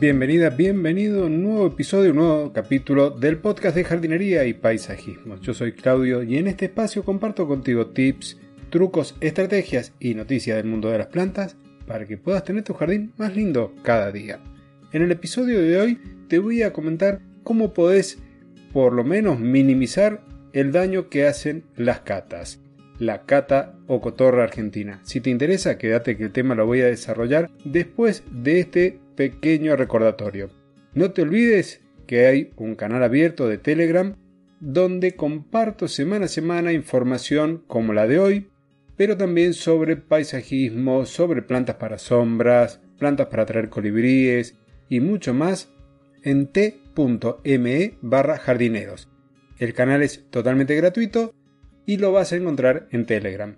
Bienvenida, bienvenido a un nuevo episodio, un nuevo capítulo del podcast de jardinería y paisajismo. Yo soy Claudio y en este espacio comparto contigo tips, trucos, estrategias y noticias del mundo de las plantas para que puedas tener tu jardín más lindo cada día. En el episodio de hoy te voy a comentar cómo podés por lo menos minimizar el daño que hacen las catas. La cata o cotorra argentina. Si te interesa, quédate que el tema lo voy a desarrollar después de este pequeño recordatorio. No te olvides que hay un canal abierto de Telegram donde comparto semana a semana información como la de hoy, pero también sobre paisajismo, sobre plantas para sombras, plantas para traer colibríes y mucho más en t.me barra jardineros. El canal es totalmente gratuito y lo vas a encontrar en Telegram.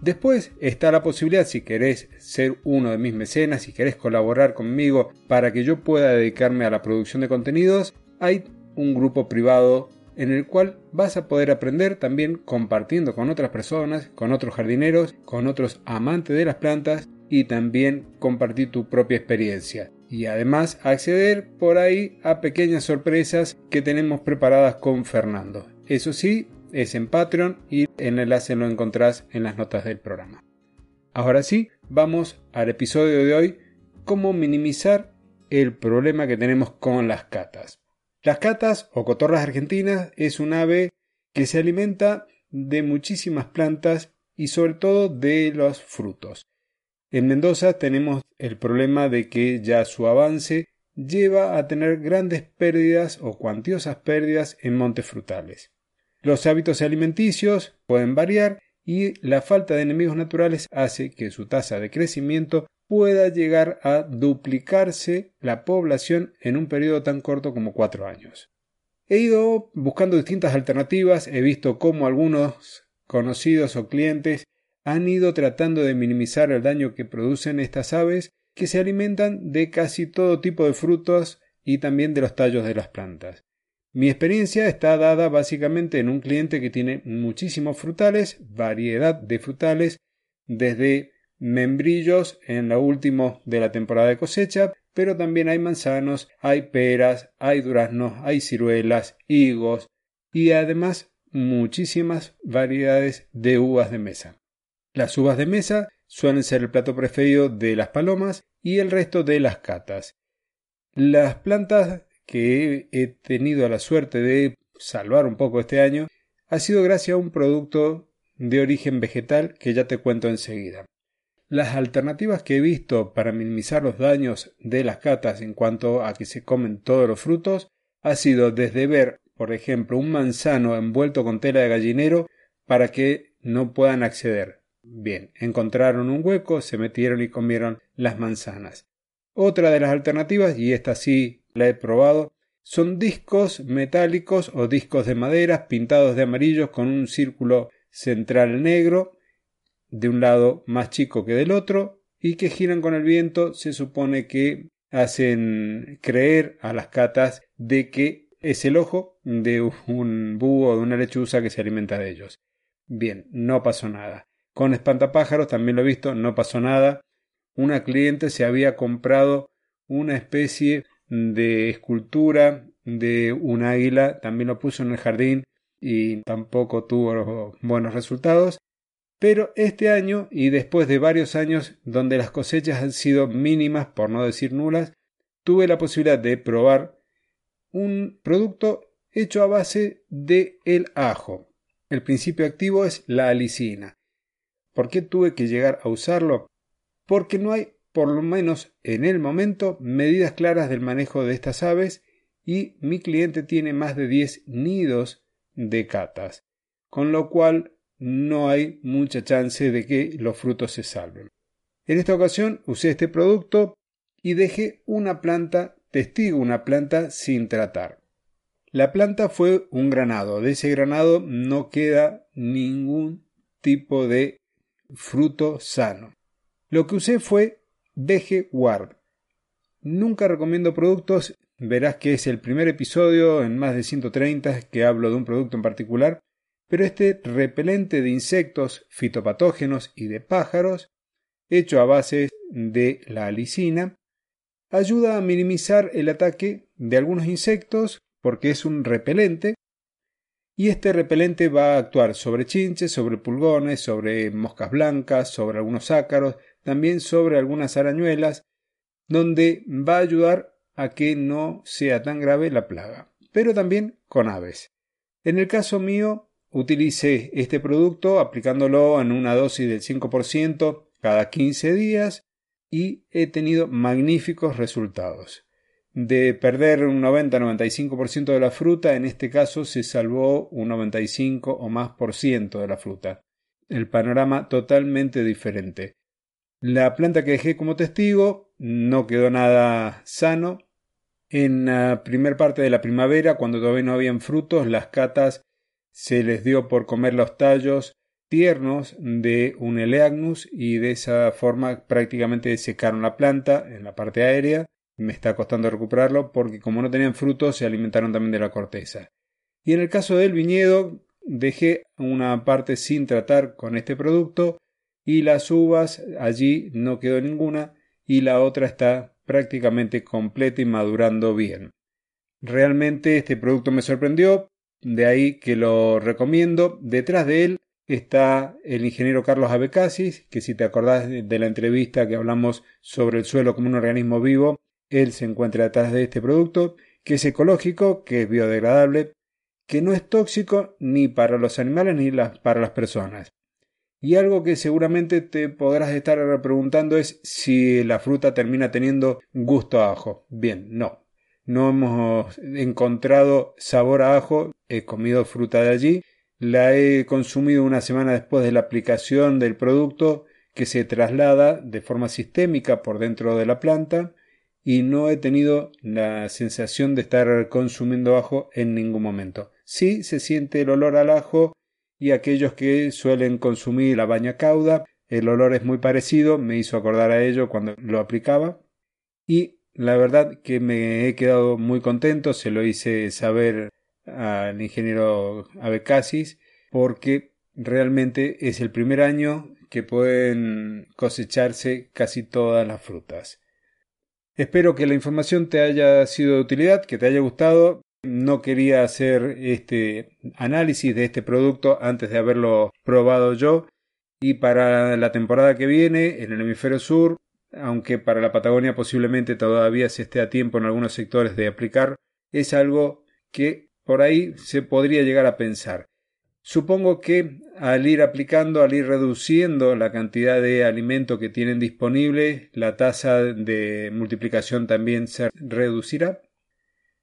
Después está la posibilidad, si querés ser uno de mis mecenas, si querés colaborar conmigo para que yo pueda dedicarme a la producción de contenidos, hay un grupo privado en el cual vas a poder aprender también compartiendo con otras personas, con otros jardineros, con otros amantes de las plantas y también compartir tu propia experiencia. Y además acceder por ahí a pequeñas sorpresas que tenemos preparadas con Fernando. Eso sí, es en Patreon y el enlace lo encontrás en las notas del programa. Ahora sí, vamos al episodio de hoy, cómo minimizar el problema que tenemos con las catas. Las catas o cotorras argentinas es un ave que se alimenta de muchísimas plantas y sobre todo de los frutos. En Mendoza tenemos el problema de que ya su avance lleva a tener grandes pérdidas o cuantiosas pérdidas en montes frutales. Los hábitos alimenticios pueden variar y la falta de enemigos naturales hace que su tasa de crecimiento pueda llegar a duplicarse la población en un periodo tan corto como cuatro años. He ido buscando distintas alternativas, he visto cómo algunos conocidos o clientes han ido tratando de minimizar el daño que producen estas aves que se alimentan de casi todo tipo de frutos y también de los tallos de las plantas. Mi experiencia está dada básicamente en un cliente que tiene muchísimos frutales, variedad de frutales, desde membrillos en lo último de la temporada de cosecha, pero también hay manzanos, hay peras, hay duraznos, hay ciruelas, higos y además muchísimas variedades de uvas de mesa. Las uvas de mesa suelen ser el plato preferido de las palomas y el resto de las catas. Las plantas que he tenido la suerte de salvar un poco este año ha sido gracias a un producto de origen vegetal que ya te cuento enseguida. Las alternativas que he visto para minimizar los daños de las catas en cuanto a que se comen todos los frutos ha sido desde ver, por ejemplo, un manzano envuelto con tela de gallinero para que no puedan acceder. Bien, encontraron un hueco, se metieron y comieron las manzanas. Otra de las alternativas, y esta sí la he probado, son discos metálicos o discos de madera pintados de amarillo con un círculo central negro, de un lado más chico que del otro, y que giran con el viento, se supone que hacen creer a las catas de que es el ojo de un búho o de una lechuza que se alimenta de ellos. Bien, no pasó nada. Con espantapájaros también lo he visto, no pasó nada. Una cliente se había comprado una especie de escultura de un águila, también lo puso en el jardín y tampoco tuvo buenos resultados. Pero este año, y después de varios años donde las cosechas han sido mínimas, por no decir nulas, tuve la posibilidad de probar un producto hecho a base de el ajo. El principio activo es la alicina. ¿Por qué tuve que llegar a usarlo? Porque no hay por lo menos en el momento, medidas claras del manejo de estas aves y mi cliente tiene más de 10 nidos de catas, con lo cual no hay mucha chance de que los frutos se salven. En esta ocasión usé este producto y dejé una planta, testigo una planta sin tratar. La planta fue un granado, de ese granado no queda ningún tipo de fruto sano. Lo que usé fue Deje Ward. Nunca recomiendo productos, verás que es el primer episodio en más de 130 que hablo de un producto en particular, pero este repelente de insectos, fitopatógenos y de pájaros, hecho a base de la alicina, ayuda a minimizar el ataque de algunos insectos porque es un repelente y este repelente va a actuar sobre chinches, sobre pulgones, sobre moscas blancas, sobre algunos ácaros, también sobre algunas arañuelas, donde va a ayudar a que no sea tan grave la plaga, pero también con aves. En el caso mío, utilicé este producto aplicándolo en una dosis del 5% cada 15 días y he tenido magníficos resultados de perder un 90-95% de la fruta, en este caso se salvó un 95 o más por ciento de la fruta. El panorama totalmente diferente. La planta que dejé como testigo no quedó nada sano. En la primera parte de la primavera, cuando todavía no habían frutos, las catas se les dio por comer los tallos tiernos de un Eleagnus y de esa forma prácticamente secaron la planta en la parte aérea me está costando recuperarlo porque como no tenían frutos se alimentaron también de la corteza. Y en el caso del viñedo dejé una parte sin tratar con este producto y las uvas allí no quedó ninguna y la otra está prácticamente completa y madurando bien. Realmente este producto me sorprendió, de ahí que lo recomiendo. Detrás de él está el ingeniero Carlos Abecasis, que si te acordás de la entrevista que hablamos sobre el suelo como un organismo vivo, él se encuentra detrás de este producto, que es ecológico, que es biodegradable, que no es tóxico ni para los animales ni para las personas. Y algo que seguramente te podrás estar preguntando es si la fruta termina teniendo gusto a ajo. Bien, no. No hemos encontrado sabor a ajo, he comido fruta de allí, la he consumido una semana después de la aplicación del producto que se traslada de forma sistémica por dentro de la planta y no he tenido la sensación de estar consumiendo ajo en ningún momento. Sí se siente el olor al ajo y aquellos que suelen consumir la baña cauda, el olor es muy parecido, me hizo acordar a ello cuando lo aplicaba y la verdad que me he quedado muy contento, se lo hice saber al ingeniero Abecasis porque realmente es el primer año que pueden cosecharse casi todas las frutas. Espero que la información te haya sido de utilidad, que te haya gustado. No quería hacer este análisis de este producto antes de haberlo probado yo. Y para la temporada que viene, en el hemisferio sur, aunque para la Patagonia posiblemente todavía se esté a tiempo en algunos sectores de aplicar, es algo que por ahí se podría llegar a pensar. Supongo que al ir aplicando, al ir reduciendo la cantidad de alimento que tienen disponible, la tasa de multiplicación también se reducirá.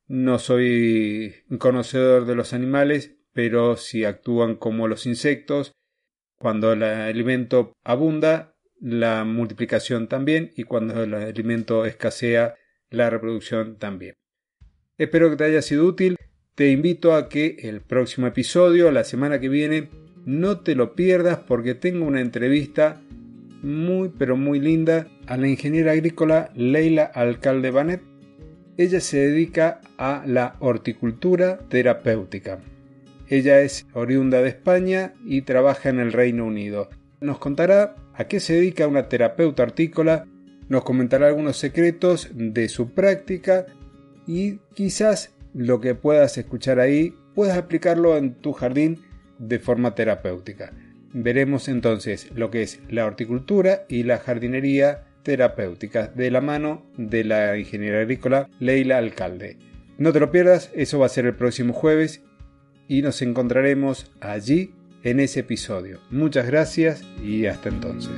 No soy conocedor de los animales, pero si actúan como los insectos, cuando el alimento abunda, la multiplicación también, y cuando el alimento escasea, la reproducción también. Espero que te haya sido útil. Te invito a que el próximo episodio, la semana que viene, no te lo pierdas porque tengo una entrevista muy pero muy linda a la ingeniera agrícola Leila Alcalde Banet. Ella se dedica a la horticultura terapéutica. Ella es oriunda de España y trabaja en el Reino Unido. Nos contará a qué se dedica una terapeuta hortícola, nos comentará algunos secretos de su práctica y quizás lo que puedas escuchar ahí puedes aplicarlo en tu jardín de forma terapéutica. Veremos entonces lo que es la horticultura y la jardinería terapéutica de la mano de la ingeniera agrícola Leila Alcalde. No te lo pierdas, eso va a ser el próximo jueves y nos encontraremos allí en ese episodio. Muchas gracias y hasta entonces.